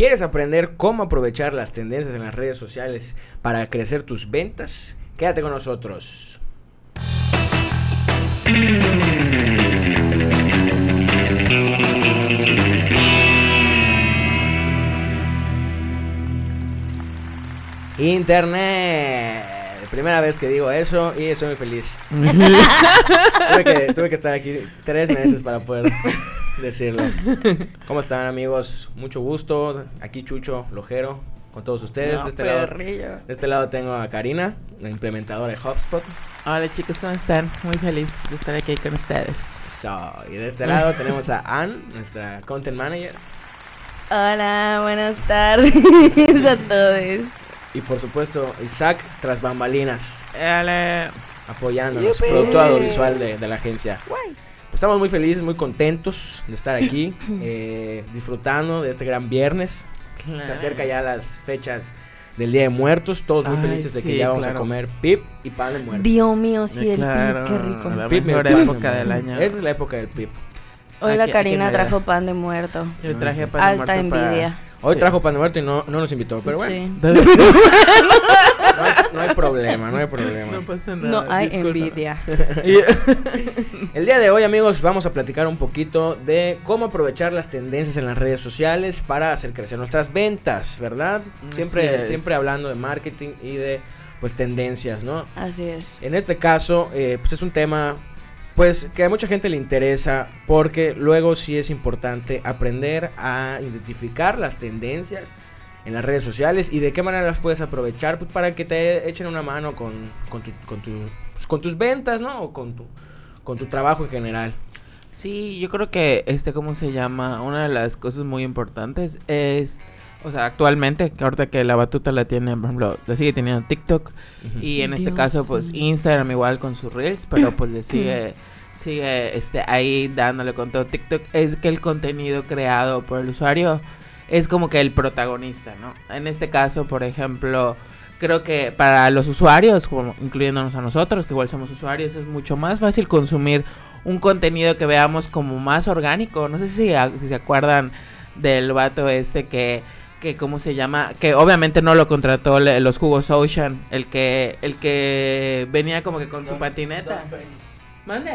¿Quieres aprender cómo aprovechar las tendencias en las redes sociales para crecer tus ventas? Quédate con nosotros. Internet. Primera vez que digo eso y estoy muy feliz. tuve, que, tuve que estar aquí tres meses para poder decirlo. ¿Cómo están amigos? Mucho gusto. Aquí Chucho Lojero con todos ustedes. No, de, este lado, de este lado tengo a Karina, la implementadora de HubSpot. Hola chicos, ¿cómo están? Muy feliz de estar aquí con ustedes. So, y de este lado tenemos a Ann, nuestra content manager. Hola, buenas tardes a todos. Y por supuesto, Isaac, tras bambalinas, Hola. apoyándonos, Yupi. productor audiovisual de, de la agencia. Pues estamos muy felices, muy contentos de estar aquí, eh, disfrutando de este gran viernes. Se acerca ya las fechas del Día de Muertos, todos muy Ay, felices de que ya vamos claro. a comer pip y pan de muerto. Dios mío, sí, el claro, pip, qué rico. la Pip mejor época del año. Esa es la época del pip. Hoy ¿A la Karina trajo pan de muerto. Yo traje pan de Alta muerto para- envidia. Hoy Sí. trajo pan de muerto y no, no nos invitó, pero bueno, Sí. No, hay, problema, no hay problema. no pasa nada. No hay disculpa. envidia. El día de hoy, amigos, vamos a platicar un poquito de cómo aprovechar las tendencias en las redes sociales para hacer crecer nuestras ventas, ¿verdad? Siempre, siempre hablando de marketing y de pues tendencias, ¿no? Así es. En este caso, eh, pues es un tema pues que a mucha gente le interesa porque luego sí es importante aprender a identificar las tendencias en las redes sociales y de qué manera las puedes aprovechar pues, para que te echen una mano con, con, tu- con tu- pues, con tus ventas, ¿no? O con tu, con tu trabajo en general. Sí, yo creo que este, ¿cómo se llama? Una de las cosas muy importantes es, o sea, actualmente, que ahorita que la batuta la tiene, por ejemplo, la sigue teniendo TikTok y en este caso, pues. Instagram igual con sus reels, pero pues le sigue, sigue, este, ahí dándole con todo TikTok, es que el contenido creado por el usuario es como que el protagonista, ¿no? En este caso, por ejemplo, creo que para los usuarios, como incluyéndonos a nosotros, que igual somos usuarios, es mucho más fácil consumir un contenido que veamos como más orgánico. No sé si, si se acuerdan del vato este que que cómo se llama, que obviamente no lo contrató le- los jugos Ocean, el que el que venía como que con su patineta. Mande.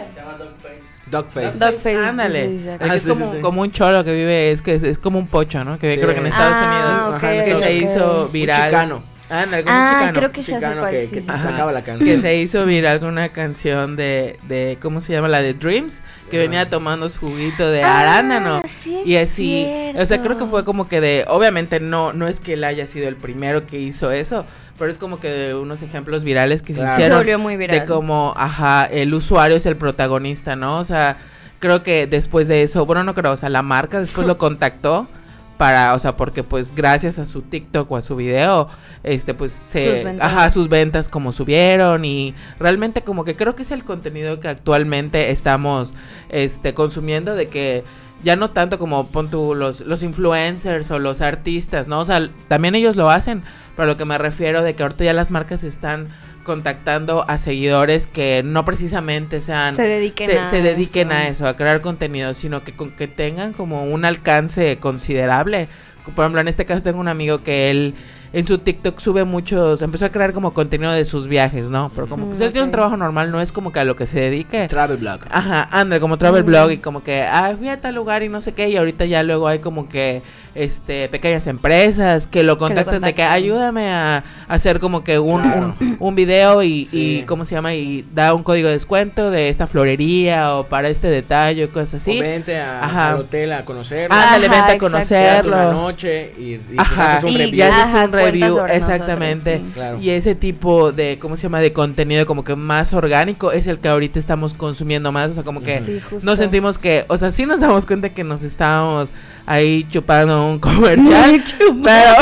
Dogface. Dogface, Ándale. dice Isaac. El que Ah, es sí, como, sí, sí. como un cholo que vive, es que es, es como un pocho, ¿no? Que Sí. creo que en Estados Ah, Unidos. ok, Ajá, que se hizo Un viral. chicano. Ándale, como un Ah, chicano. creo que ya sé Chicano cuál. que, sí, que sí, sí. Ajá. sacaba la que canción. se hizo viral con una canción de, de ¿cómo se llama? La de Dreams, que Ajá. venía tomando su juguito de Ah, arándano. sí es Y así, o sea, creo que cierto. fue como que de, obviamente no, no es que él haya sido el primero que hizo eso, pero es como que de unos ejemplos virales que Claro. se Se hicieron volvió muy viral. de cómo, ajá, el usuario es el protagonista, ¿no? O sea, creo que después de eso, bueno, no creo, o sea, la marca después lo contactó para, o sea, porque pues gracias a su TikTok o a su video, este, pues se, Sus ventas. ajá, sus ventas como subieron y realmente como que creo que es el contenido que actualmente estamos, este, consumiendo de que ya no tanto como pon tú los, los influencers o los artistas, ¿no? O sea, también ellos lo hacen, pero a lo que me refiero de que ahorita ya las marcas están contactando a seguidores que no precisamente sean se dediquen se, a se dediquen eso. a eso, a crear contenido, sino que con que tengan como un alcance considerable. Por ejemplo, en este caso tengo un amigo que él en su TikTok sube muchos, empezó a crear como contenido de sus viajes, ¿no? Pero como Mm, pues él tiene un trabajo normal, no es como que a lo que se dedique. Travel blog. Ajá, anda, como travel Mm. blog y como que, ah, fui a tal lugar y no sé qué, y ahorita ya luego hay como que, este, pequeñas empresas que lo contactan de que ayúdame a, hacer como que un, Claro. un, un video y, Sí. y, ¿cómo se llama? Y da un código de descuento de esta florería o para este detalle, cosas así. O vente a- Ajá. al hotel a conocerlo. Ándale, Ajá, vente a quédate una conocerlo. noche y, y pues Ajá. haces un Y review. Y haces Ajá, review, sobre exactamente. nosotros, sí. Claro. Y ese tipo de, ¿cómo se llama? De contenido como que más orgánico es el que ahorita estamos consumiendo más. O sea, como que Sí, nos sentimos que, o sea, sí nos damos cuenta que nos estábamos ahí chupando un comercial. pero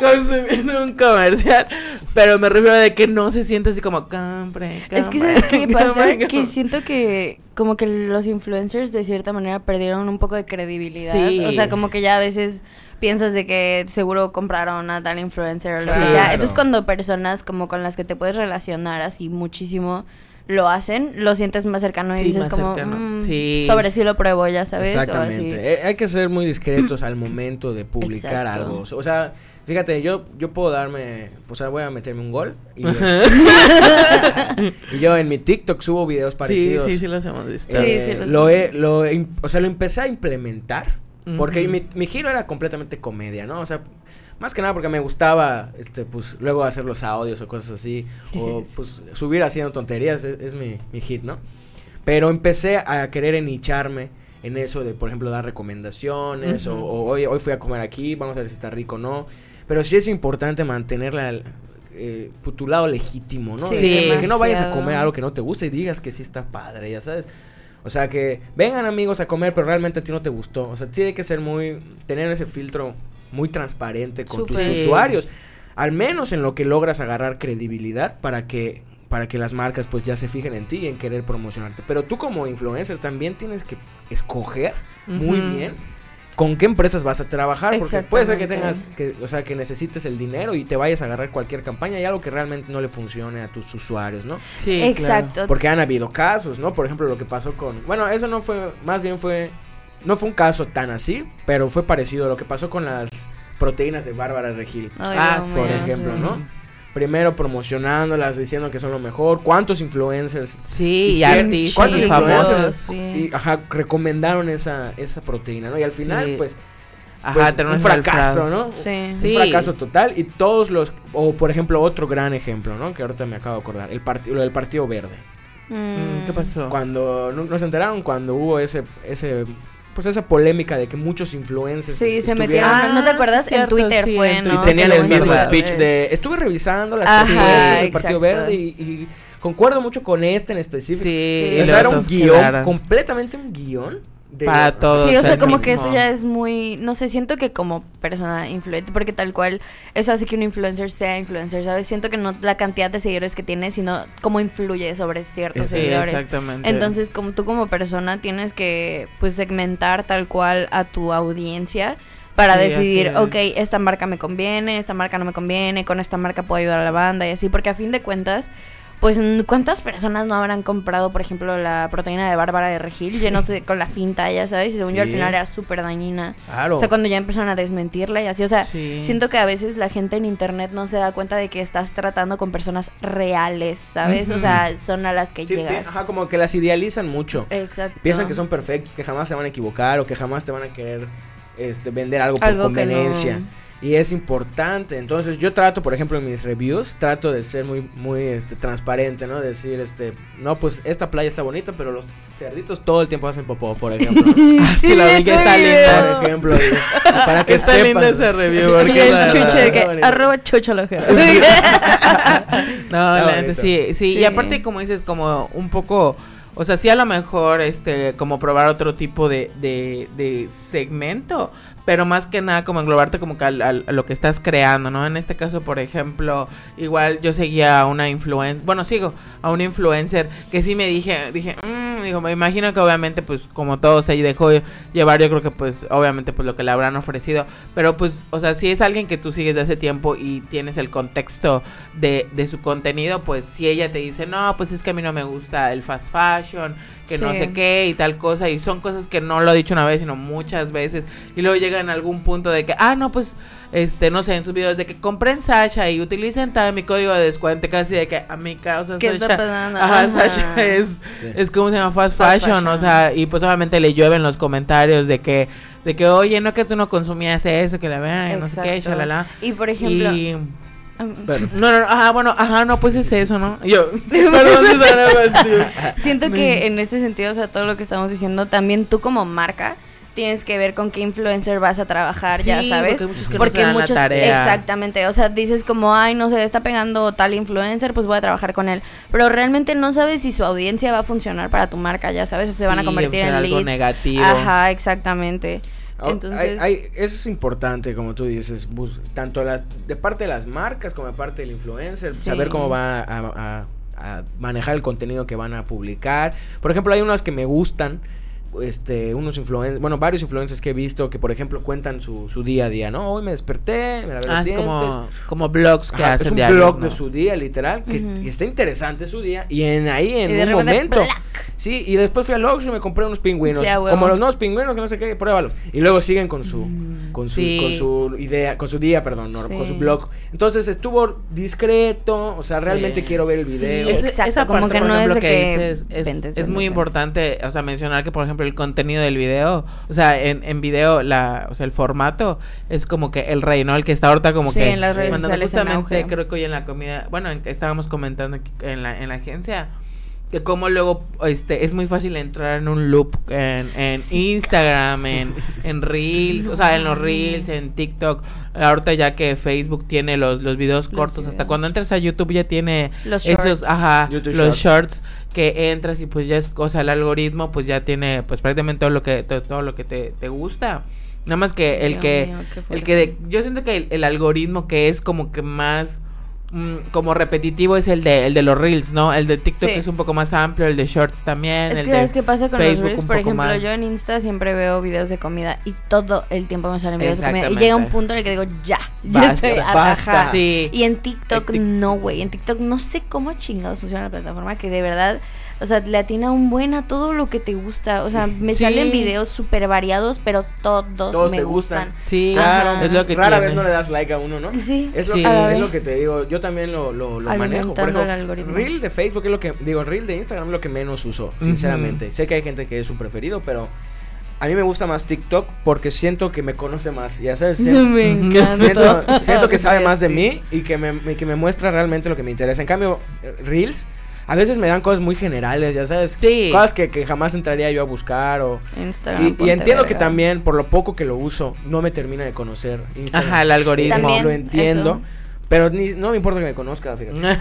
consumiendo un comercial. Pero me refiero de que no se siente así como compre. Es que compre, sabes qué pasa compre, que compre". siento que como que los influencers de cierta manera perdieron un poco de credibilidad. Sí. O sea, como que ya a veces piensas de que seguro compraron a tal influencer o lo que Claro. sea. Entonces cuando personas como con las que te puedes relacionar así muchísimo lo hacen, lo sientes más cercano y Sí, dices como, mm, Sí. sobre si lo pruebo, ya sabes. o así. Exactamente. Eh, hay que ser muy discretos al momento de publicar Exacto. algo. O sea, fíjate, yo, yo puedo darme, o sea, voy a meterme un gol. Y, y yo en mi TikTok subo videos Sí, parecidos. sí, sí los hemos visto. Sí, Eh, sí, los lo, he, lo o sea, lo empecé a implementar. Porque mi, mi giro era completamente comedia, ¿no? O sea, más que nada porque me gustaba, este, pues, luego hacer los audios o cosas así. O, pues, subir haciendo tonterías es, es mi, mi hit, ¿no? Pero empecé a querer enicharme en eso de, por ejemplo, dar recomendaciones. o, hoy, hoy fui a comer aquí, vamos a ver si está rico o no. Pero sí es importante mantenerla... Eh, tu lado legítimo, ¿no? Sí, que- que no vayas a comer algo que no te gusta y digas que sí está padre, ya sabes. O sea, que vengan amigos a comer, pero realmente a ti no te gustó. O sea, tiene que ser muy, tener ese filtro muy transparente con tus usuarios. Al menos en lo que logras agarrar credibilidad para que, para que las marcas pues ya se fijen en ti y en querer promocionarte. Pero tú como influencer también tienes que escoger muy bien con qué empresas vas a trabajar. Porque puede ser que tengas, que, o sea, que necesites el dinero y te vayas a agarrar cualquier campaña y algo que realmente no le funcione a tus usuarios, ¿no? Sí, Exacto. Porque han habido casos, ¿no? Por ejemplo, lo que pasó con... Bueno, eso no fue... Más bien fue... No fue un caso tan así, pero fue parecido a lo que pasó con las proteínas de Bárbara Regil. Ay, Ah, por ejemplo. ¿no? Primero promocionándolas, diciendo que son lo mejor. ¿Cuántos influencers Sí, y artistas ¿cuántos Sí, influencers? y ajá, recomendaron esa, esa proteína, ¿no? Y al final, Sí. pues, Ajá, pues, un fracaso. ¿no? Sí. Sí. Un fracaso total y todos los... O, por ejemplo, otro gran ejemplo, ¿no? Que ahorita me acabo de acordar. El partido, lo del Partido Verde. Mm, ¿Qué pasó? Cuando no- nos enteraron cuando hubo ese ese pues esa polémica de que muchos influencers Sí, se metieron. Ah, ¿No te acuerdas? sí, en cierto, Twitter sí, fue, en ¿no? y tenían el mismo speech de estuve revisando las propuestas del Partido. Verde y, y concuerdo mucho con este en específico. Sí, Sí. y o sea, era un guion, quedaron. completamente un guion de Para todos. Sí, o sea, como que eso ya es muy, no sé, siento que como persona influente, porque tal cual eso hace que un influencer sea influencer, ¿sabes? Siento que no la cantidad de seguidores que tiene, sino cómo influye sobre ciertos Sí, seguidores. exactamente. Entonces, como tú como persona tienes que pues segmentar tal cual a tu audiencia para Sí, decidir, ok, esta marca me conviene, esta marca no me conviene, con esta marca puedo ayudar a la banda y así, porque a fin de cuentas, pues ¿cuántas personas no habrán comprado, por ejemplo, la proteína de Bárbara de Regil, llenos de, con la finta, ya sabes? Y según yo al final era súper dañina. Claro. O sea, cuando ya empezaron a desmentirla y así, o sea, Sí. siento que a veces la gente en internet no se da cuenta de que estás tratando con personas reales, ¿sabes? O sea, son a las que Sí, llegas. ajá, como que las idealizan mucho. Exacto. Piensan que son perfectos, que jamás se van a equivocar o que jamás te van a querer este, vender algo por Algo que no. Y es importante. Entonces, yo trato, por ejemplo, en mis reviews, trato de ser muy, muy este, transparente, ¿no? Decir, este, no, pues esta playa está bonita, pero los cerditos todo el tiempo hacen popó, por ejemplo. ¿no? Ah, sí, la vi que está linda. por ejemplo, para que Está sepan. lindo ese review. Porque el chuche de que arroba chucho. No, la bonito. sí, sí, Sí. Y aparte, como dices, como un poco. O sea, sí a lo mejor, este, como probar otro tipo de, de, de segmento, pero más que nada como englobarte como que al- a lo que estás creando, ¿no? En este caso, por ejemplo, igual yo seguía a una influencer, bueno, sigo a un influencer que sí me dije, dije, mmm, digo, me imagino que obviamente, pues, como todo se dejó llevar, yo creo que, pues, obviamente, pues, lo que le habrán ofrecido, pero, pues, o sea, si es alguien que tú sigues de hace tiempo y tienes el contexto de, de su contenido, pues, si ella te dice, no, pues, es que a mí no me gusta el fast fashion, que no sé qué y tal cosa, y son cosas que no lo he dicho una vez, sino muchas veces, y luego llega en algún punto de que, ah, no, pues, este, no sé, en sus videos de que compren Sasha y utilicen tal mi código de descuento, casi de que a mi causa ¿Qué está Sasha, pasando? ajá, Ajá. Sasha es, Sí. es como se llama fast, Fast fashion, o sea, y pues obviamente le llueven los comentarios de que, de que, oye, no que tú no consumías eso, que la vean, no sé qué, shalala. Y por ejemplo, Y- no, no, no, ajá, bueno, ajá, no, pues es eso, ¿no? Yo, perdón, Susana, siento que en este sentido, o sea, todo lo que estamos diciendo, también tú como marca tienes que ver con qué influencer vas a trabajar, ya sabes. porque muchos que no Porque dan la muchos, tarea. exactamente, o sea, dices como, ay, no sé, está pegando tal influencer, pues voy a trabajar con él. Pero realmente no sabes si su audiencia va a funcionar para tu marca, ya sabes, o se van a convertir en algo leads. negativo. Ajá, exactamente. Oh, Entonces, hay- hay- eso es importante, como tú dices, bus- tanto las, de parte de las marcas como de parte del influencer, Sí. saber cómo va a, a- a manejar el contenido que van a publicar. Por ejemplo, hay unas que me gustan, este, unos influencers, bueno, varios influencers que he visto que, por ejemplo, cuentan su, su día a día, ¿no? Hoy me desperté, me lavé los Ah, es dientes. como, como blogs que Ajá, hacen es un diarios, blog ¿no? de su día, literal, que, que está interesante su día. Y en ahí, en un momento. Sí, y después fui al Oxxo y me compré unos pingüinos. Sí, como los nuevos pingüinos, que no sé qué, pruébalos. Y luego siguen con su, con su, Sí. con su idea, con su día, perdón, no, con su blog. Entonces estuvo discreto, o sea, realmente Sí. quiero ver el Sí, video. es- Exacto, como que por no es ejemplo, de que que dices, es, es muy importante, o sea, mencionar que, por ejemplo, el contenido del video, o sea, en, en video, la, o sea, el formato es como que el rey, ¿no? El que está ahorita como Sí, que... en las redes sociales en justamente auge. creo que hoy en la comida, bueno, en estábamos comentando en la, en la agencia, que como luego este es muy fácil entrar en un loop en, en Instagram, en, en Reels, o sea, en los Reels, en TikTok. Ahorita ya que Facebook tiene los, los videos Los cortos, hasta videos. cuando entras a YouTube ya tiene Los esos, shorts. ajá, YouTube los Shorts. shorts que entras y pues ya es cosa, el algoritmo pues ya tiene pues prácticamente todo lo que, to- todo, lo que te, te gusta. Nada más que el Dios que, mío, el que de- yo siento que el, el algoritmo que es como que más como repetitivo es el de el de los reels, ¿no? El de TikTok Sí. es un poco más amplio, el de shorts también. Es el que sabes qué pasa con Facebook los reels, por ejemplo, más. yo en Insta siempre veo videos de comida y todo el tiempo me salen videos de comida y llega un punto en el que digo, ya, ya Basta, estoy basta. Sí. Y en TikTok En Tik- no, güey, en TikTok no sé cómo chingados funciona la plataforma que de verdad, o sea, le atina un buen a todo lo que te gusta, o sea, me Sí. salen videos súper variados, pero todos, Todos me te gustan. gustan. Sí, Ajá. es lo que Rara tiene. vez no le das like a uno, ¿no? Sí. Es lo, Sí. que, es lo que te digo. Yo también lo, lo, lo manejo. Por ejemplo, el algoritmo. Reel de Facebook es lo que. Digo, Reel de Instagram es lo que menos uso, sinceramente. Sé que hay gente que es su preferido, pero. A mí me gusta más TikTok porque siento que me conoce más. Ya sabes, siento, me siento, siento que sabe más de mí y que me, que me muestra realmente lo que me interesa. En cambio, Reels. A veces me dan cosas muy generales, ya sabes. Sí. Cosas que, que jamás entraría yo a buscar o... Instagram, Y, entiendo que también, por lo poco que lo uso, no me termina de conocer Instagram. Ajá, el algoritmo. También, lo entiendo. eso. Pero ni, no me importa que me conozca, fíjate.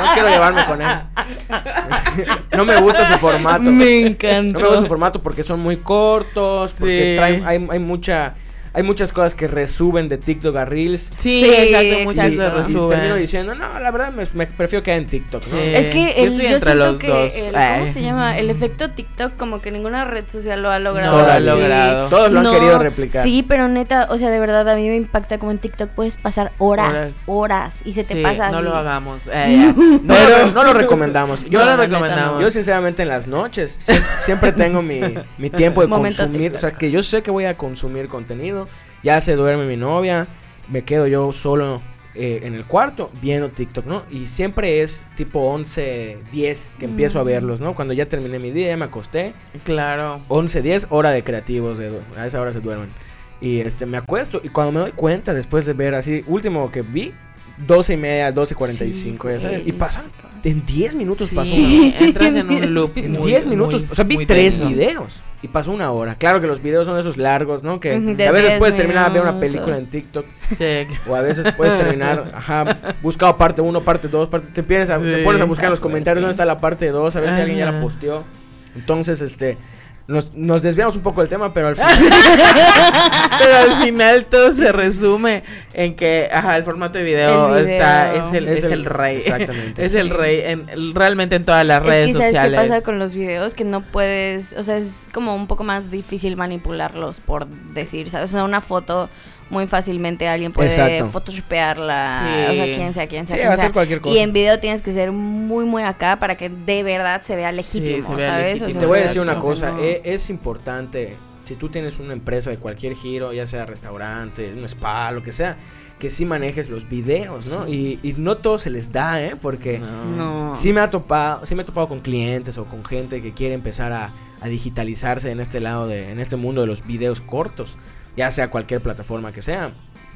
No quiero llevarme con él. no me gusta su formato. Me encanta. No me gusta su formato porque son muy cortos, porque Sí. traen, hay, hay mucha... Hay muchas cosas que resuben de TikTok a Reels. Sí, Sí, exacto, muchas exacto. se Y termino diciendo, no, la verdad me, me prefiero quedar en TikTok, ¿no? Sí. Es que Yo el, yo, siento los que dos. el. ¿cómo se llama? El efecto TikTok como que ninguna red social lo ha logrado. No lo ha logrado. Todos lo han No, querido replicar. Sí, pero neta, o sea, de verdad a mí me impacta como en TikTok puedes pasar horas, Horas. horas, y se te Sí, pasa no así. lo hagamos. Eh. No, Pero- lo- no lo recomendamos. Yo, No lo recomendamos. Yo sinceramente en las noches sie- siempre tengo mi, mi tiempo de Momento consumir, o sea, que yo sé que voy a consumir contenido, ya se duerme mi novia, me quedo yo solo eh, en el cuarto viendo TikTok, ¿no? Y siempre es tipo 11, 10 que empiezo a Mm. verlos, ¿no? Cuando ya terminé mi día, ya me acosté, Claro. 11, 10, hora de creativos, de, a esa hora se duermen. Y este, me acuesto y cuando me doy cuenta después de ver así, último que vi, 12 y media, 12 y 45, ya sabes, y pasan, en 10 minutos Sí, pasó hora. entras en un loop. En muy- 10 minutos, muy- o sea, vi muy tres tenso. videos y pasó una hora. Claro que los videos son esos largos, ¿no? Que de a veces 10 puedes terminar de ver una minutos. película en TikTok Sí. o a veces puedes terminar, ajá, buscado parte 1, parte 2, parte te empiezas a, te pones a buscar en los comentarios dónde está la parte 2, a ver si alguien ya la posteó. Entonces, este nos, nos desviamos un poco del tema, pero al final Pero al final todo se resume en que, ajá, el formato de video, El video. está, es el, Es es el- el rey. exactamente. es el rey en, realmente en todas las Es redes que sabes sociales. qué pasa con los videos que no puedes, o sea, es como un poco más difícil manipularlos por decir, ¿sabes? O sea, una foto muy fácilmente alguien puede Exacto. photoshopearla, Sí. o sea, quien sea, quien sea. Sí, quien hacer sea. cualquier cosa. Y en video tienes que ser muy, muy acá para que de verdad se vea legítimo, se vea ¿sabes? legítimo. Sea, te voy a decir una cosa, no. e- es importante, si tú tienes una empresa de cualquier giro, ya sea restaurante, un spa, lo que sea, que sí manejes los videos, ¿no? Y, y no todo se les da, ¿eh? Porque No. sí me ha topado, sí me he topado con clientes o con gente que quiere empezar a, a digitalizarse en este lado de, en este mundo de los videos cortos, ya sea cualquier plataforma que sea.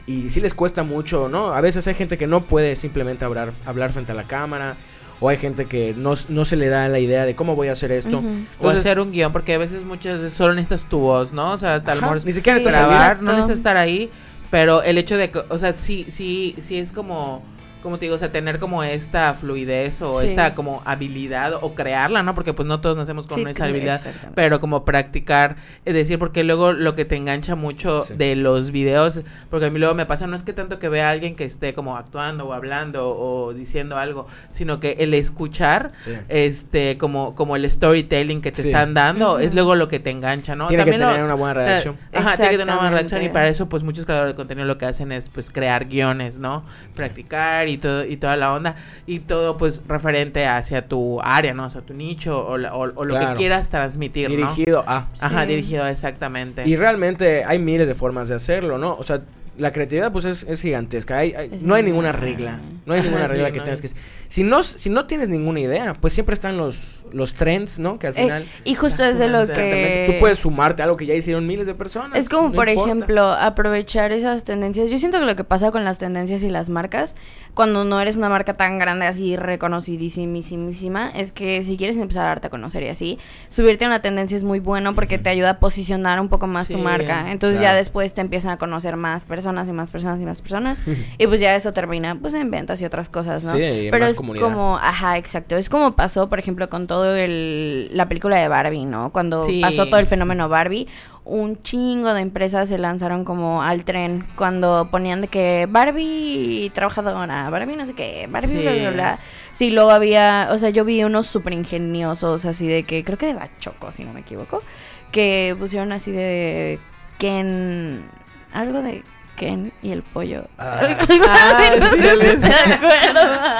Y sí les cuesta mucho, ¿no? A veces hay gente que no puede simplemente hablar, hablar frente a la cámara. O hay gente que no, no se le da la idea de cómo voy a hacer esto. Ujú. O Entonces- hacer un guion, porque a veces muchas veces solo necesitas tu voz, ¿no? O sea, tal vez ni siquiera Sí, necesitas grabar, exacto. no necesitas estar ahí, pero el hecho de que, o sea, sí, sí, sí es como, como te digo, o sea, tener como esta fluidez o Sí. esta como habilidad o crearla, ¿no? Porque pues no todos nacemos con Sí, esa habilidad, pero como practicar, es decir, porque luego lo que te engancha mucho Sí. de los videos, porque a mí luego me pasa, no es que tanto que vea a alguien que esté como actuando o hablando o diciendo algo, sino que el escuchar, Sí. este, como, como el storytelling que te Sí. están dando, es luego lo que te engancha, ¿no? Tiene que También lo- tener una buena redacción. eh, Ajá, tiene que tener una buena reacción y para eso pues muchos creadores de contenido lo que hacen es pues crear guiones, ¿no? Practicar y todo y toda la onda y todo pues referente hacia tu área, ¿no? O sea, tu nicho o, la- o- o lo que quieras transmitir, ¿no? Dirigido a. Ajá, Sí. dirigido exactamente. Y realmente hay miles de formas de hacerlo, ¿no? O sea, la creatividad pues es, es gigantesca. Hay, hay- Es no hay ninguna regla. No hay ninguna sí, regla que no tengas hay. que... Si no, si no tienes ninguna idea, pues siempre están los, los trends, ¿no? Que al Eh, final... y justo es de lo Exactamente. que... Tú puedes sumarte a algo que ya hicieron miles de personas. Es como, no por importa. ejemplo, aprovechar esas tendencias. Yo siento que lo que pasa con las tendencias y las marcas, cuando no eres una marca tan grande, así reconocidísimísima, es que si quieres empezar a darte a conocer y así, subirte a una tendencia es muy bueno porque te ayuda a posicionar un poco más tu marca. Entonces claro. ya después te empiezan a conocer más personas y más personas y más personas. y pues ya eso termina pues en ventas y otras cosas, ¿no? Sí, y Pero más es comunidad. como, ajá, exacto. Es como pasó, por ejemplo, con todo el la película de Barbie, ¿no? Cuando Sí. pasó todo el fenómeno Barbie, un chingo de empresas se lanzaron como al tren cuando ponían de que Barbie trabajadora, Barbie no sé qué, Barbie Sí. bla bla bla. Sí, luego había, o sea, yo vi unos súper ingeniosos así de que, creo que de Bachoco, si no me equivoco, que pusieron así de Ken, algo de Ken y el pollo. Ah. Ah,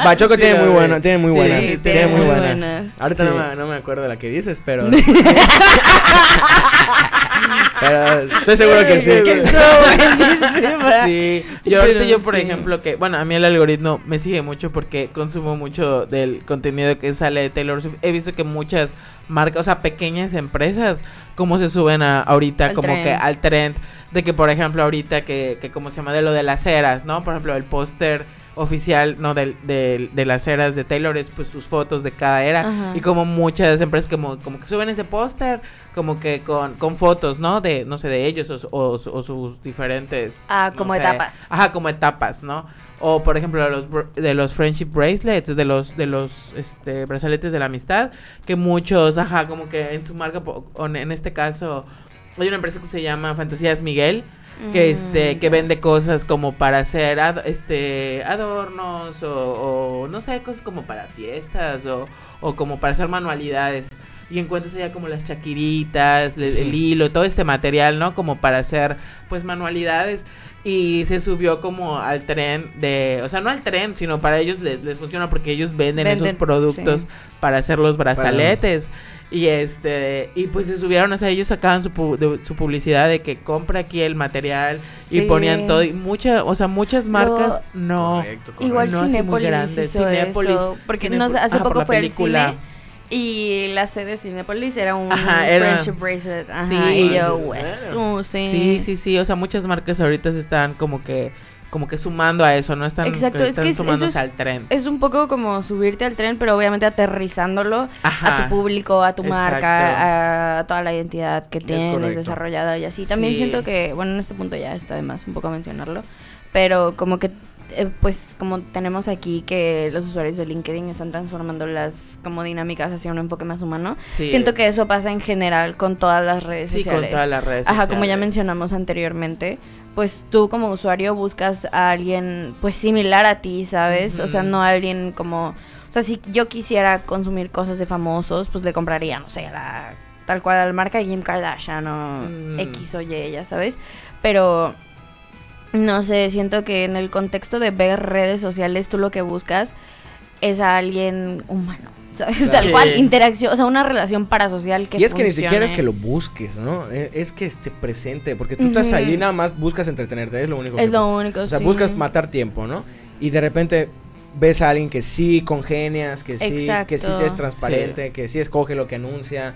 no. Bachoco Sí, tiene muy buena, tiene muy Sí, buenas. tiene tiene muy buenas. buenas. Ahorita no, me, no me acuerdo de la que dices, pero. pero estoy seguro que sí. Que. Sí, yo Pero yo por sí. ejemplo que, bueno, a mí el algoritmo me sigue mucho porque consumo mucho del contenido que sale de Taylor Swift. He visto que muchas marcas, o sea, pequeñas empresas, como se suben a, ahorita Al como que al trend de que, por ejemplo, ahorita que, que como se llama de lo de las eras, ¿no? Por ejemplo, el póster oficial, ¿no? Del, del- de las eras de Taylor es pues sus fotos de cada era Ajá. y como muchas empresas como, como que suben ese póster como que con, con fotos, ¿no? De, no sé, de ellos o, o, o sus diferentes... Ah, no como sé. etapas. Ajá, como etapas, ¿no? O por ejemplo de los, de los friendship bracelets, de los de los este brazaletes de la amistad, que muchos, ajá, como que en su marca en este caso hay una empresa que se llama Fantasías Miguel, que este Mm, que ya. vende cosas como para hacer ad- este adornos o, o no sé cosas como para fiestas o, o como para hacer manualidades y encuentras allá como las chaquiritas el, Ujú. hilo todo este material no como para hacer pues manualidades y se subió como al tren de o sea no al tren sino para ellos les, les funciona porque ellos venden, esos productos sí. para hacer los brazaletes y este, y pues se subieron, o sea, ellos sacaban su, pu- de- su publicidad de que compra aquí el material y ponían todo. Y muchas, o sea, muchas marcas no. Correcto, correcto. Igual No, así muy Cinépolis grande. hizo Cinépolis- eso, porque Cinépolis- no sé, hace ajá, por poco fue al película. cine y la sede de Cinépolis era un Ajá, era- friendship bracelet, ajá, Sí. y yo, ¿En pues, uh, sí. Sí, sí, sí. O sea, muchas marcas ahorita se están como que, como que sumando a eso, ¿no? Están, Exacto, es están que es- sumándose es- al tren. Es un poco como subirte al tren, pero obviamente aterrizándolo Ajá. a tu público, a tu Exacto. marca, a toda la identidad que tienes desarrollada y así. También Sí. siento que, bueno, en este punto ya está de más un poco mencionarlo, pero como que eh, pues como tenemos aquí que los usuarios de LinkedIn están transformando las como dinámicas hacia un enfoque más humano. Sí. Siento que eso pasa en general con todas las redes Sí, con sociales. todas las redes Ajá, como ya sociales. mencionamos anteriormente, pues tú como usuario buscas a alguien pues similar a ti, ¿sabes? O sea, no a alguien como... O sea, si yo quisiera consumir cosas de famosos, pues le compraría, no sé, a la, tal cual a la marca de Kim Kardashian o Mm. X o Y, ya sabes. Pero, no sé, siento que en el contexto de ver redes sociales, tú lo que buscas es a alguien humano. ¿Sabes? Claro. Tal Sí. cual, interacción, o sea, una relación parasocial que y es que ni siquiera es que lo busques, ¿no? E- Es que esté presente, porque tú estás ahí y nada más buscas entretenerte, es lo único que Es lo único, O sea, sí. buscas matar tiempo, ¿no? Y de repente ves a alguien que sí congenias, que sí, que sí es transparente, que sí escoge lo que anuncia,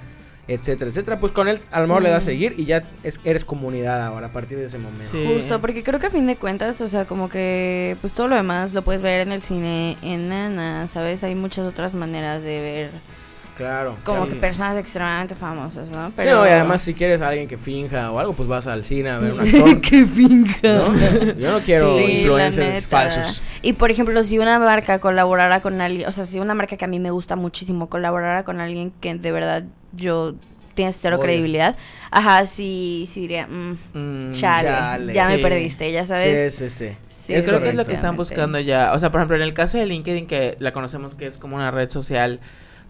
etcétera, etcétera. Pues con él a lo mejor Sí. le das a seguir y ya es- eres comunidad ahora a partir de ese momento. Sí. Justo, porque creo que a fin de cuentas, o sea, como que pues todo lo demás lo puedes ver en el cine, en Nana, ¿sabes? Hay muchas otras maneras de ver Claro. como Sí. que personas extremadamente famosas, ¿no? Sí, no, y además si quieres a alguien que finja o algo, pues vas al cine a ver un actor. que finja. ¿no? Yo no quiero Sí, influencers falsos. Y por ejemplo, si una marca colaborara con alguien, o sea, si una marca que a mí me gusta muchísimo colaborara con alguien que de verdad yo tiene cero credibilidad, ajá, sí, sí diría, mm, Mm, chale, chale. ya me perdiste, ya sabes. Sí, sí, sí. Sí, Es creo que es lo que están buscando ya. O sea, por ejemplo, en el caso de LinkedIn, que la conocemos que es como una red social,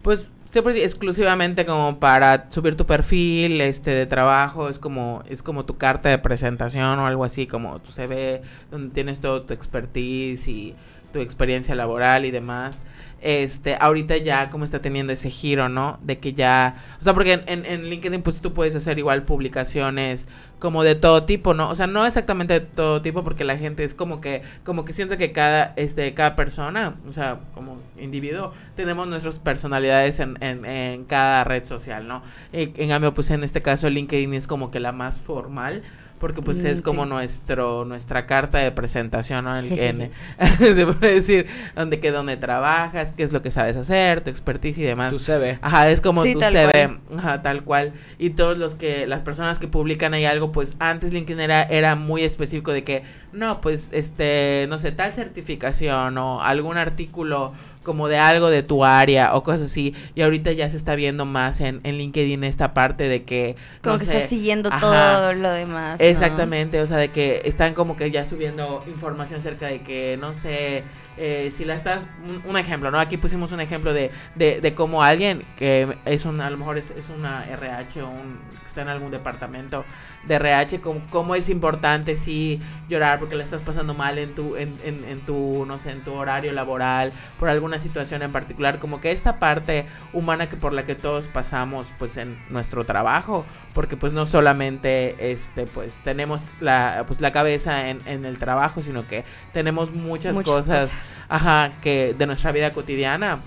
pues siempre exclusivamente como para subir tu perfil, este, de trabajo, es como, es como tu carta de presentación o algo así, como tu CV, donde tienes todo tu expertise y tu experiencia laboral y demás. Este, ahorita ya como está teniendo ese giro, ¿no? De que ya, o sea, porque en, en, LinkedIn pues tú puedes hacer igual publicaciones como de todo tipo, ¿no? O sea, no exactamente de todo tipo porque la gente es como que como que siento que cada este cada persona, o sea, como individuo tenemos nuestras personalidades en, en, en cada red social, ¿no? En cambio, pues en este caso LinkedIn es como que la más formal porque pues Mm, es como sí. nuestro nuestra carta de presentación, ¿no? El, en- se puede decir donde que dónde trabajas, qué es lo que sabes hacer, tu expertise y demás. Tu CV. Ajá, es como Sí, tu tal CV, ajá, tal cual. Y todos los que, las personas que publican ahí algo, pues antes LinkedIn era, era muy específico de que, no, pues, este, no sé, tal certificación o algún artículo como de algo de tu área o cosas así. Y ahorita ya se está viendo más en, en LinkedIn esta parte de que... Como no que sé, estás siguiendo ajá. todo lo demás. ¿no? Exactamente, o sea, de que están como que ya subiendo información acerca de que, no sé, eh, si la estás, un, un ejemplo, ¿no? Aquí pusimos un ejemplo de, de, de cómo alguien que es un, a lo mejor es, es una RH o un, está en algún departamento de RH, como, cómo es importante sí llorar porque la estás pasando mal en tu, en, en, en tu, no sé, en tu horario laboral, por alguna situación en particular, como que esta parte humana que por la que todos pasamos, pues en nuestro trabajo, porque pues no solamente este pues tenemos la pues la cabeza en, en el trabajo sino que tenemos muchas, Muchas cosas, cosas. ajá que de nuestra vida cotidiana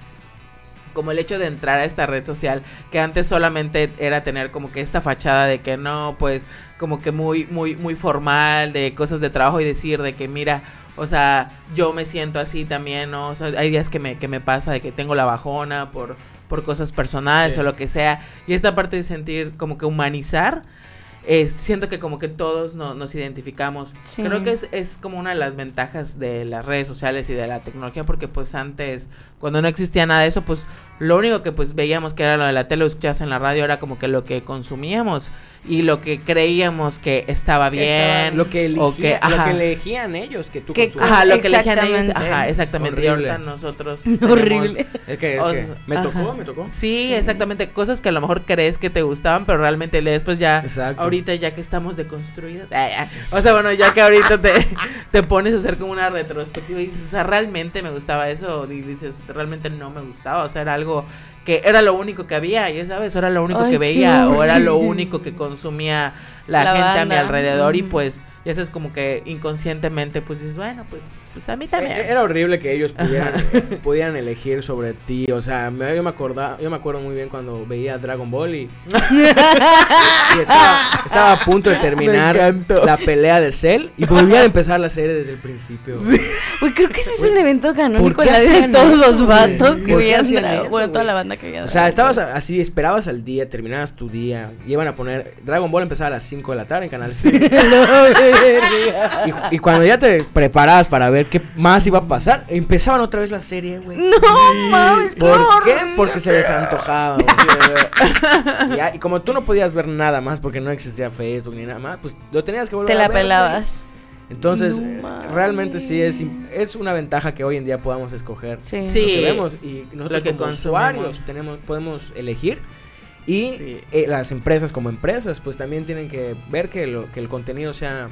como el hecho de entrar a esta red social que antes solamente era tener como que esta fachada de que no pues como que muy muy muy formal de cosas de trabajo y decir de que mira o sea yo me siento así también no o sea, hay días que me que me pasa de que tengo la bajona por por cosas personales Sí. o lo que sea y esta parte de sentir como que humanizar eh, siento que como que todos no- nos identificamos. Sí. Creo que es, es como una de las ventajas de las redes sociales y de la tecnología porque pues antes, cuando no existía nada de eso, pues lo único que pues veíamos que era lo de la tele o escuchabas en la radio era como que lo que consumíamos y lo que creíamos que estaba bien. Lo que, o elegía- que, lo que elegían ellos que tú Que-. Ajá, lo que elegían ellos. Exactamente. Ajá, exactamente. Y ahorita nosotros. Horrible. Es que, es O que sea, me tocó, ajá. me tocó. Sí, exactamente. Cosas que a lo mejor crees que te gustaban, pero realmente después ya. Exacto. Ahorita ya que estamos deconstruidos. ay, ay, O sea, bueno, ya que ahorita te, te pones a hacer como una retrospectiva y dices, o sea, realmente me gustaba eso. Y dices, realmente no me gustaba. O sea, era algo que era lo único que había, ya sabes, era lo único Ay, que veía o era lo único que consumía la, La gente a mi alrededor y Ujú. pues ya sabes como que inconscientemente pues dices, bueno, pues pues a mí también. Eh, Era horrible que ellos pudieran, pudieran elegir sobre ti. O sea, me- yo me acordaba, yo me acuerdo muy bien cuando veía Dragon Ball y, y estaba, estaba a punto de terminar la pelea de Cell y volvían a empezar la serie desde el principio. Uy, creo que ese es un evento ¿Por canónico en la vida de todos eso, los güey? vatos que ¿Por qué veían Dragon- Bueno, toda güey? la banda que veía O sea, estabas así, esperabas al día, terminabas tu día, y iban a poner Dragon Ball empezaba a las 5 de la tarde en Canal 6. y, y cuando ya te preparabas para ver qué más iba a pasar, empezaban otra vez la serie, güey. No mames, ¿Por qué? Porque se les antojaba. güey. y, como tú no podías ver nada más porque no existía Facebook ni nada más, pues lo tenías que volver Te a la ver, güey. pelabas. Entonces, No eh, realmente sí es, es una ventaja que hoy en día podamos escoger Sí. Sí. lo que vemos y nosotros como consumimos. usuarios tenemos podemos elegir y Sí. eh, las empresas como empresas pues también tienen que ver que lo que el contenido sea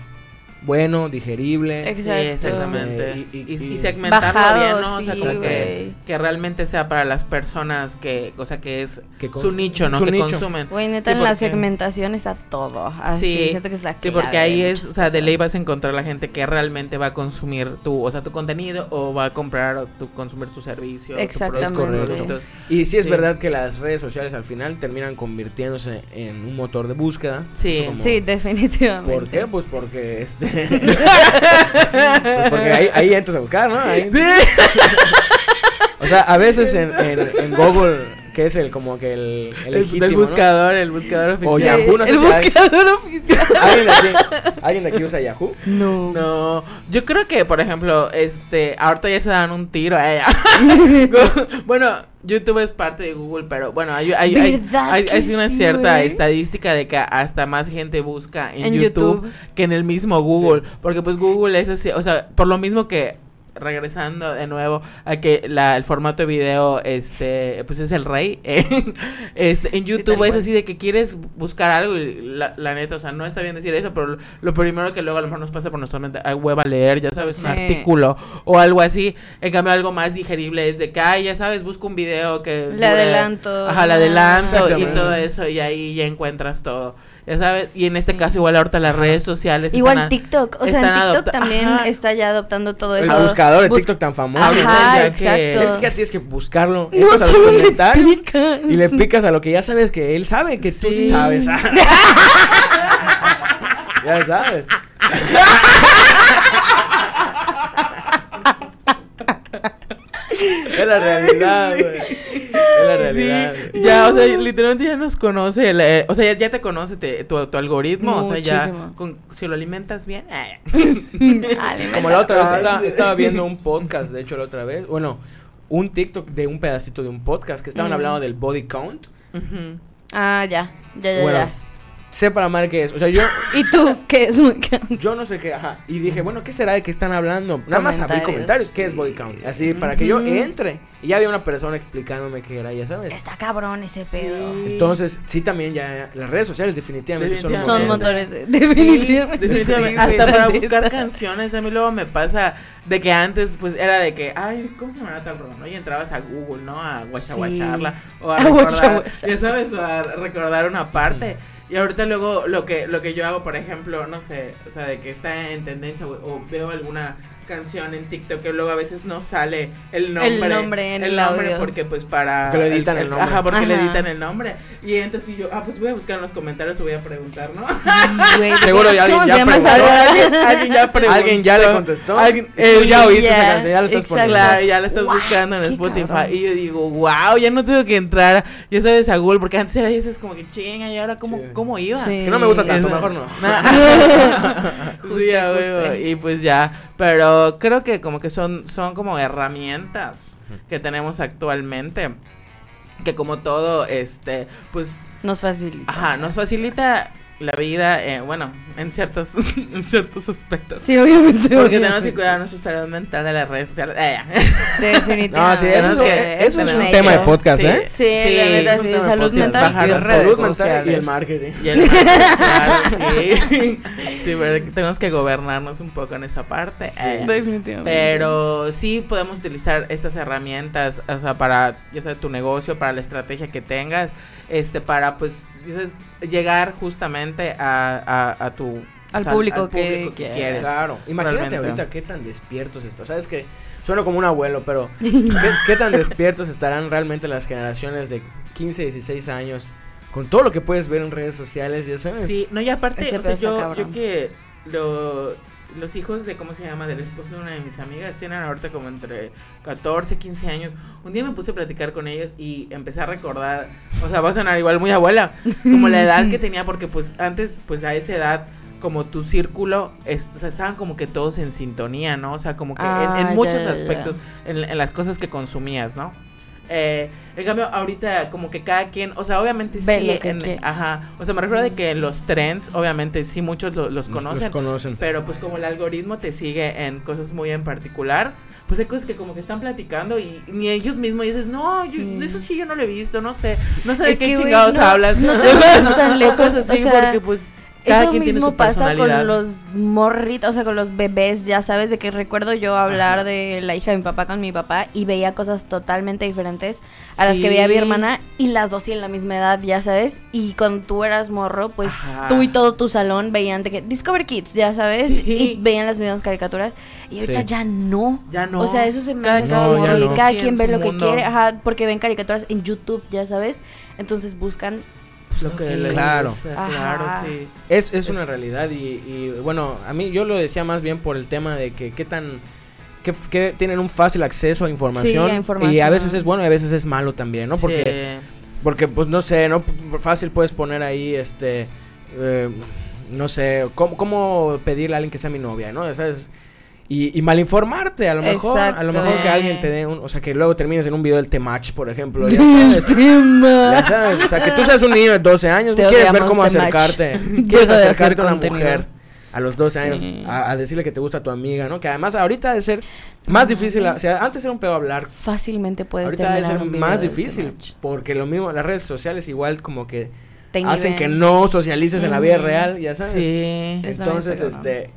bueno, digerible. Exacto. Sí, exactamente. Este, y- y, y- y segmentarlo Bajado, bien, ¿no? o sea, sí, como que, realmente sea para las personas que, o sea, que es Que su nicho, ¿no? su que nicho. consumen. Güey, neta, Sí, en la segmentación está todo. Así, Sí, siento que es la Sí, clave porque ahí es, o sea, de ley vas a encontrar la gente que realmente va a consumir tu, o sea, tu contenido o va a comprar o tu, consumir tu servicio. tu Exactamente. producto. Y sí es Sí. verdad que las redes sociales al final terminan convirtiéndose en un motor de búsqueda. Sí. Como- Sí, definitivamente. ¿Por qué? Pues porque este. Pues porque ahí, ahí entras a buscar, ¿no? Ahí- O sea, a veces en, en, en Google, que es el como que el, el buscador, el buscador O oficial. Yahoo, no sé el si hay- buscador oficial. ¿Alguien de, aquí, ¿Alguien de aquí usa Yahoo? No. No, yo creo que, por ejemplo, este, ahorita ya se dan un tiro. bueno, YouTube es parte de Google, pero bueno, hay, hay, hay, ¿Verdad hay- una sí, cierta estadística de que hasta más gente busca en, En YouTube, YouTube. que en el mismo Google, porque pues Google es así, o sea, por lo mismo que regresando de nuevo a que la, el formato de video este pues es el rey eh, este en YouTube. es cual. así de que quieres buscar algo y la, la neta o sea no está bien decir eso pero lo, lo primero que luego a lo mejor nos pasa por nuestra mente hay hueva a leer ya sabes un artículo o algo así en cambio algo más digerible es de que ay ya sabes busco un video que Le dure- adelanto. ajá le adelanto y todo eso y ahí ya encuentras todo ya sabes y en este caso igual ahorita las redes sociales Igual están a- TikTok, o sea, en TikTok adopta- también Ajá. está ya adoptando todo El eso. buscador de Bus- TikTok tan famoso. Ajá, Ajá, ya exacto. que- Es que ya tienes que buscarlo. No Entras a los solo le comentarios picas. y le picas a lo que ya sabes que él sabe que tú Sí. sabes. ya sabes. es la realidad, güey. Es la realidad. Sí, ya, o sea, literalmente ya nos conoce, eh, o sea, ya, ya te conoce te- tu, tu algoritmo, o sea, ya, con- si lo alimentas bien, eh. Como la otra vez estaba, viendo un podcast, de hecho la otra vez, bueno, un TikTok de un pedacito de un podcast que estaban Mm. hablando del body count. Ujú. Ah, ya, ya, ya, Bueno, ya. Sepa la madre qué es. O sea, yo, ¿Y tú qué es count? yo no sé qué, ajá. Y dije, bueno, ¿qué será de qué están hablando? Nada más abrí Comentarios. ¿qué es body count? Así, para que yo entre. Y ya había una persona explicándome qué era, ya sabes. Está cabrón ese pedo. Entonces, sí, también ya las redes sociales definitivamente son, un Son motor. motores, definitivamente. definitivamente. Hasta para buscar canciones, a mí luego me pasa de que antes, pues, era de que, ay, ¿cómo se llama tal? ¿no? Y entrabas a Google, ¿no? A guachaguacharla. O a A recordar, ya sabes, o a recordar una parte. Y ahorita luego lo que, lo que yo hago, por ejemplo, no sé, o sea, de que está en tendencia o, o veo alguna canción en TikTok que luego a veces no sale el nombre. nombre en el nombre audio. porque pues para... Que le editan el nombre. Ajá, porque le Ajá. editan el nombre. Y entonces yo, ah, pues voy a buscar en los comentarios o voy a preguntar, ¿no? Sí, güey, Seguro ya ¿Cómo alguien ya esa preguntó. alguien, alguien ya preguntó. Alguien ya le contestó. Alguien- Tú eh, ya oíste esa ya, canción, ya la estás poniendo. Claro, ya la estás Guau, buscando en Spotify. cabrón. Y yo digo, wow, ya no tengo que entrar, ya sabes, a Google. Porque antes era es como que chinga, y ahora cómo, Sí. cómo iba. Sí. Que no me gusta tanto, mejor no. Justo, sí, a justo. huevo, y pues ya, pero creo que como que son, son como herramientas que tenemos actualmente, que como todo, este, pues, Nos facilita. ajá, nos facilita la vida, eh, bueno, en ciertos, en ciertos aspectos. Sí, obviamente. Porque obviamente. tenemos que cuidar nuestra salud mental de las redes sociales. Eh, Definitivamente. No, sí, eso, es, que- eso es un tema de podcast, Sí. ¿eh? Sí, la neta, sí, salud mental Bajar y las redes salud mental y sociales. el marketing. Y el marketing, claro, sí. Sí, pero tenemos que gobernarnos un poco en esa parte. Sí. eh. Definitivamente. Pero sí podemos utilizar estas herramientas, o sea, para ya sea tu negocio, para la estrategia que tengas, este, para pues dices, llegar justamente a, a, a tu Al o sea, público que público quieres. quieres. Claro, imagínate realmente. ahorita qué tan despiertos están. Sabes que sueno como un abuelo, pero ¿qué, qué tan despiertos estarán realmente las generaciones de 15, 16 años con todo lo que puedes ver en redes sociales, ya sabes? Sí, no, y aparte, o sea, yo, yo que lo, los hijos de, ¿cómo se llama? Del esposo de una de mis amigas tienen ahorita como entre 14, 15 años. Un día me puse a platicar con ellos y empecé a recordar, o sea, va a sonar igual muy abuela, como la edad que tenía, porque pues antes, pues a esa edad, como tu círculo, es- o sea, estaban como que todos en sintonía, ¿no? O sea, como que en- Ah, en, muchos ya, ya. aspectos, en, en las cosas que consumías, ¿no? Eh, en cambio, ahorita como que cada quien, o sea, obviamente Ve sí, lo que en- quiere. ajá, o sea, me refiero de que los trends, obviamente sí muchos lo- los conocen, Los conocen. pero pues como el algoritmo te sigue en cosas muy en particular, pues hay cosas que como que están platicando y ni ellos mismos dicen, no, yo- eso sí yo no lo he visto, no sé, no sé de qué que, chingados no- hablas. no te tan lejos, Cosas así, o sea, porque pues cada Eso mismo pasa con los morritos, o sea, con los bebés, ya sabes, de que recuerdo yo hablar Ajá. de la hija de mi papá con mi papá y veía cosas totalmente diferentes a las que veía mi hermana y las dos tienen la misma edad, ya sabes, y cuando tú eras morro, pues Ajá. tú y todo tu salón veían de que Discover Kids, ya sabes, Sí. y veían las mismas caricaturas y ahorita Sí. ya no. Ya no. O sea, eso se me hace no. cada quien ve lo que quiere, ajá, porque ven caricaturas en YouTube, ya sabes, entonces buscan pues, Lo que Claro. gusta, claro, sí. Es, es una Es- realidad y, y, bueno, a mí yo lo decía más bien por el tema de que qué tan... Que, que tienen un fácil acceso a información, Sí, a información. y a veces es bueno y a veces es malo también, ¿no? Porque Sí. Porque, pues, no sé, ¿no? Fácil puedes poner ahí, este, eh, no sé, ¿cómo, cómo pedirle a alguien que sea mi novia, ¿no? ¿Sabes? Y, y malinformarte, a lo mejor, a lo mejor que alguien te dé un, o sea, que luego termines en un video del T-Match, por ejemplo, ya sabes. Ya sabes, o sea, que tú seas un niño de 12 años, Te quieres ver cómo acercarte. Quieres acercarte a una contenido. mujer a los 12 años Sí. a, a decirle que te gusta tu amiga, ¿no? Que además ahorita de ser más difícil, o sea, antes era un pedo hablar. Fácilmente puedes Ahorita de ser más difícil, porque lo mismo, las redes sociales igual como que Te hacen que no socialices en la vida real, ya sabes. Sí. Entonces, este,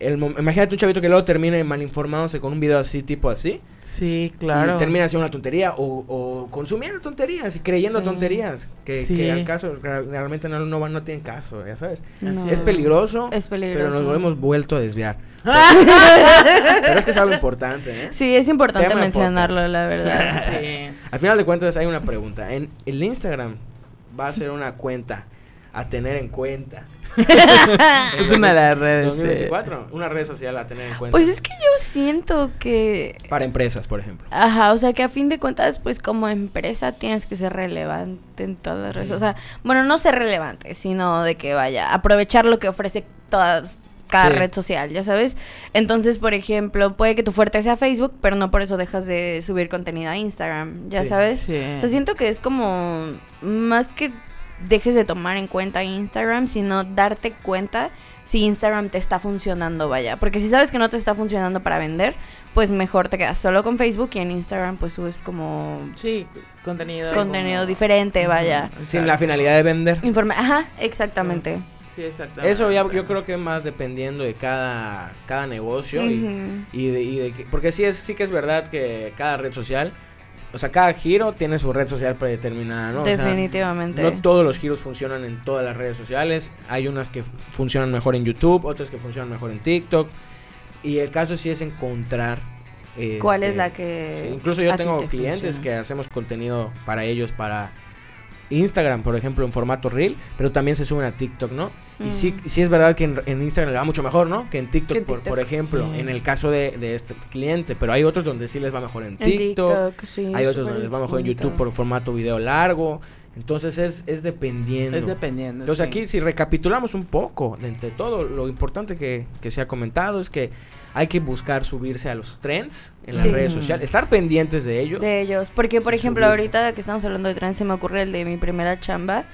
el, imagínate un chavito que luego termine malinformándose con un video así, tipo así, Sí, claro. y termina haciendo una tontería o, o consumiendo tonterías y creyendo Sí. tonterías que, Sí. que al caso re- realmente no, no, no tienen caso, ya sabes. No. Es peligroso, Es peligroso. pero nos hemos vuelto a desviar. pero es que es algo importante, ¿eh? Sí, es importante Tema mencionarlo, la verdad. Sí. Al final de cuentas hay una pregunta. En el Instagram va a ser una cuenta a tener en cuenta. Es una de las redes. eh, 2024, una red social a tener en cuenta. Pues es que yo siento que Para empresas, por ejemplo. Ajá, o sea que a fin de cuentas, pues como empresa tienes que ser relevante en todas las redes. O sea, bueno, no ser relevante, sino de que vaya, aprovechar lo que ofrece todas, cada Sí. red social, ya sabes. Entonces, por ejemplo, puede que tu fuerte sea Facebook, pero no por eso dejas de subir contenido a Instagram, ya Sí. sabes. Sí. O sea, siento que es como más que dejes de tomar en cuenta Instagram, sino darte cuenta si Instagram te está funcionando, vaya. Porque si sabes que no te está funcionando para vender, pues mejor te quedas solo con Facebook y en Instagram pues subes como Sí, contenido. contenido como- diferente, vaya. Sin la finalidad de vender. Informa Ajá, exactamente. Sí, exactamente. Eso ya yo creo que más dependiendo de cada, cada negocio y, de, y de que- porque sí es sí que es verdad que cada red social, o sea, cada giro tiene su red social predeterminada, ¿no? O sea, Definitivamente. no todos los giros funcionan en todas las redes sociales. Hay unas que fu- funcionan mejor en YouTube, otras que funcionan mejor en TikTok. Y el caso sí es encontrar. ¿Cuál este, es la que sí, incluso yo tengo te clientes funciona? que hacemos contenido para ellos, para Instagram, por ejemplo, en formato reel, pero también se suben a TikTok, ¿no? Y sí, Mm. sí es verdad que en, en Instagram le va mucho mejor, ¿no? Que en TikTok, Que en por, TikTok. por ejemplo, Sí. en el caso de, de este cliente. Pero hay otros donde sí les va mejor en En TikTok. sí, Hay otros donde les va mejor en. YouTube por formato video largo. Entonces es, es dependiendo. Es dependiendo. Entonces sí. aquí si recapitulamos un poco de entre todo, lo importante que, que se ha comentado es que hay que buscar subirse a los trends en las Sí. redes sociales, estar pendientes de ellos. De ellos. Porque, por ejemplo, subirse. ahorita que estamos hablando de trend, se me ocurre el de mi primera chamba.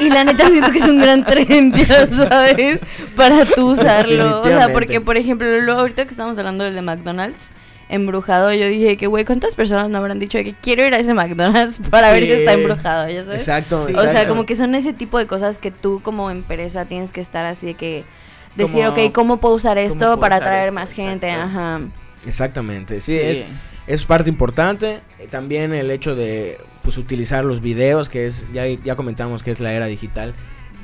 y la neta siento que es un gran trend, ya sabes, para tú usarlo. O sea, porque, por ejemplo, lo, ahorita que estamos hablando del de McDonald's, embrujado, yo dije que, güey, ¿cuántas personas no habrán dicho que quiero ir a ese McDonald's para ver si está embrujado, ya sabes? Exacto, Sí. O sea, como que son ese tipo de cosas que tú como empresa tienes que estar así de que decir, Como- ok, ¿cómo puedo usar esto puedo para atraer esto? más gente? Exacto. Ajá. Exactamente, sí, Es, es parte importante. Eh, También el hecho de pues utilizar los videos, que es, ya, ya comentamos que es la era digital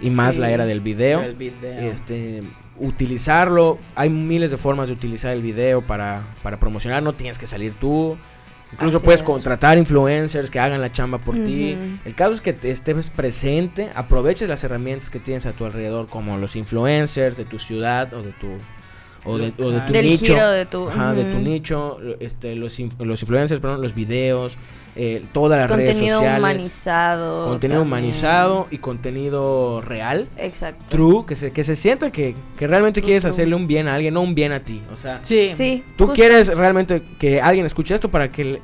y más Sí, la era del video. El video. Este, utilizarlo, hay miles de formas de utilizar el video para, para promocionar, no tienes que salir tú. Incluso Así puedes es. contratar influencers que hagan la chamba por ti. El caso es que te estés presente, aproveches las herramientas que tienes a tu alrededor, como los influencers de tu ciudad o de tu o de, o de tu Del nicho. giro de tu... Ajá, de tu nicho, este, los, inf- los influencers, perdón, los videos, eh, todas las redes Contenido sociales. humanizado. Contenido también. humanizado y contenido real. Exacto. True, que se, que se sienta que, que realmente True, quieres true. hacerle un bien a alguien, no un bien a ti. O sea, Sí. Sí. tú justo. quieres realmente que alguien escuche esto para que le-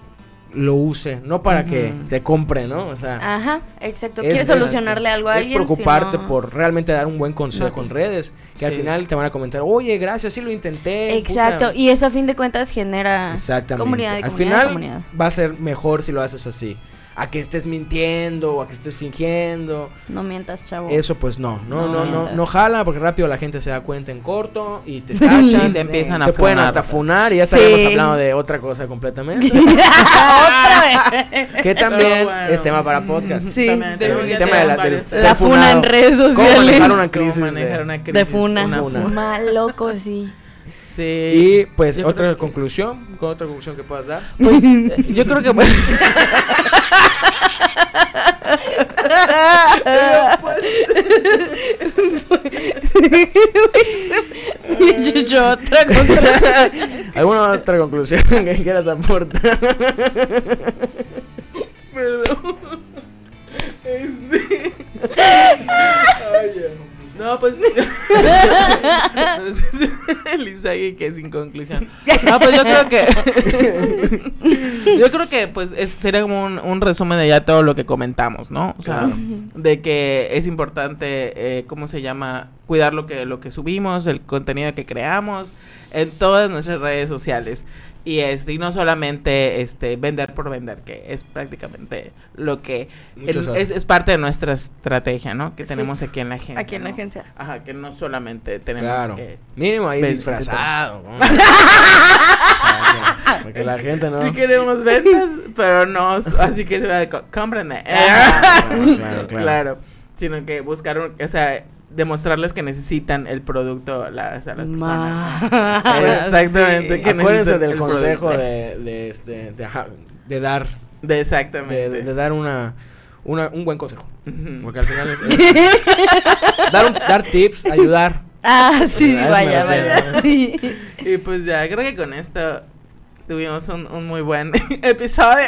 lo use, no para que te compre, ¿no? O sea, Ajá, exacto. es- Quieres es- solucionarle algo a es alguien. preocuparte si no- por realmente dar un buen consejo No. en redes, que al final te van a comentar, oye, gracias, sí lo intenté. Exacto, puta". y eso a fin de cuentas genera Exactamente. comunidad y Al comunidad final comunidad. va a ser mejor si lo haces así. A que estés mintiendo o a que estés fingiendo. No mientas, chavo. Eso pues no, no, No no, no, jala porque rápido la gente se da cuenta en corto y te Y tachan. te empiezan a te pueden funar. hasta funar y ya Sí. estaremos hablando de otra cosa completamente. Otra vez. que también bueno. es tema para podcast. Sí, También, de- el tema de la, del La funa en redes ¿Cómo sociales. manejar una ¿Cómo crisis manejar de- una crisis? De funa. Una funa. Mal loco, sí. Y pues otra conclusión, que... con otra conclusión que puedas dar. Pues, pues eh, yo creo que pues yo, otra conclusión. ¿Alguna otra conclusión que quieras aportar? Perdón. Este. No, pues. Lisa y que sin conclusión. No, pues yo creo que. yo creo que, pues, es- sería como un, un resumen de ya todo lo que comentamos, ¿no? O sea, Claro. de que es importante, eh, ¿cómo se llama? Cuidar lo que, lo que subimos, el contenido que creamos en todas nuestras redes sociales. Y este, y no solamente este vender por vender, que es prácticamente lo que es, es parte de nuestra estrategia, ¿no? Que Sí. tenemos aquí en la agencia. Aquí en la agencia. Ajá, que no solamente tenemos Claro. que... Mínimo ahí disfrazado. ¿no? Porque la gente no. Sí queremos ventas, pero no, así que se va cómprenme. Ah, Claro, claro, claro. Claro, sino que buscar, un, o sea, demostrarles que necesitan el producto las, a las personas. Exactamente, sí. que Acuérdense necesitan del el consejo de, de, este, de, dar, De de, exactamente. de- de dar una, una, un buen consejo. Porque al final es, es dar, un- dar tips, ayudar. Ah, sí, vaya, vaya. Y pues ya, creo que con esto tuvimos un, un muy buen episodio.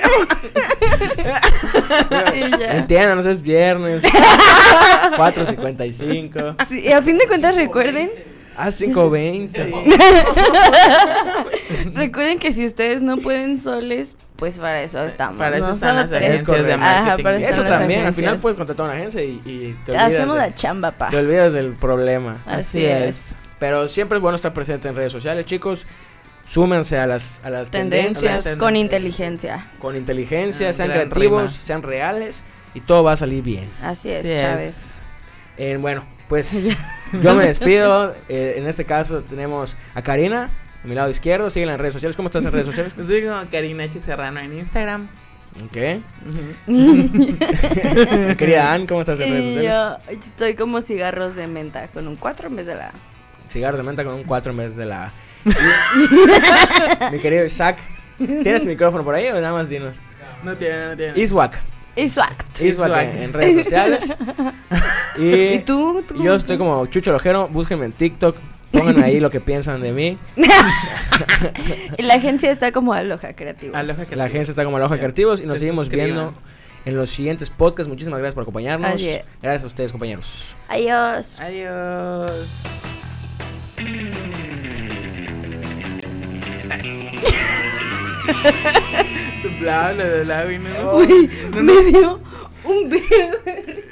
Entiendan, es viernes. 4.55. Sí, y a fin de cuentas recuerden, Ah, 5.20. recuerden que si ustedes no pueden soles, pues para eso estamos. Para eso están las. Es agencias de. Ajá, marketing. para eso también, al final puedes contratar una agencia y, y te olvidas. Hacemos de- la chamba, pa. Te olvidas del problema. Así es. Pero siempre es bueno estar presente en redes sociales, chicos. Súmense a las, a las tendencias. Tendencias con inteligencia. Con inteligencia, Ah, sean creativos, rima. sean reales y todo va a salir bien. Así es, Así es. Chávez. Eh, bueno, pues yo me despido. Eh, en este caso tenemos a Karina, a mi lado izquierdo. Síguela en redes sociales. ¿Cómo estás en redes sociales? Estoy como Karina H. Serrano en Instagram. Ok. Querida Ann, ¿cómo estás en redes sociales? yo estoy como cigarros de menta con un 4 en vez de la A. Cigarros de menta con un 4 en vez de la mi querido Isaac, ¿tienes micrófono por ahí o nada más dinos? No tiene, no tiene. Iswak. Iswak Iswak. en, en redes sociales. Y, ¿Y tú? ¿Tú yo estoy como Chucho Lojero. Búsquenme en TikTok. Pónganme ahí lo que piensan de mí. Y la agencia está como Aloha Creativos. Aloha La Creativos. agencia está como Aloha Creativos y nos Se seguimos suscriban. viendo en los siguientes podcasts. Muchísimas gracias por acompañarnos. Gracias a ustedes, compañeros. Adiós. Adiós. Bla, bla, bla, bla, no- me dio un verde.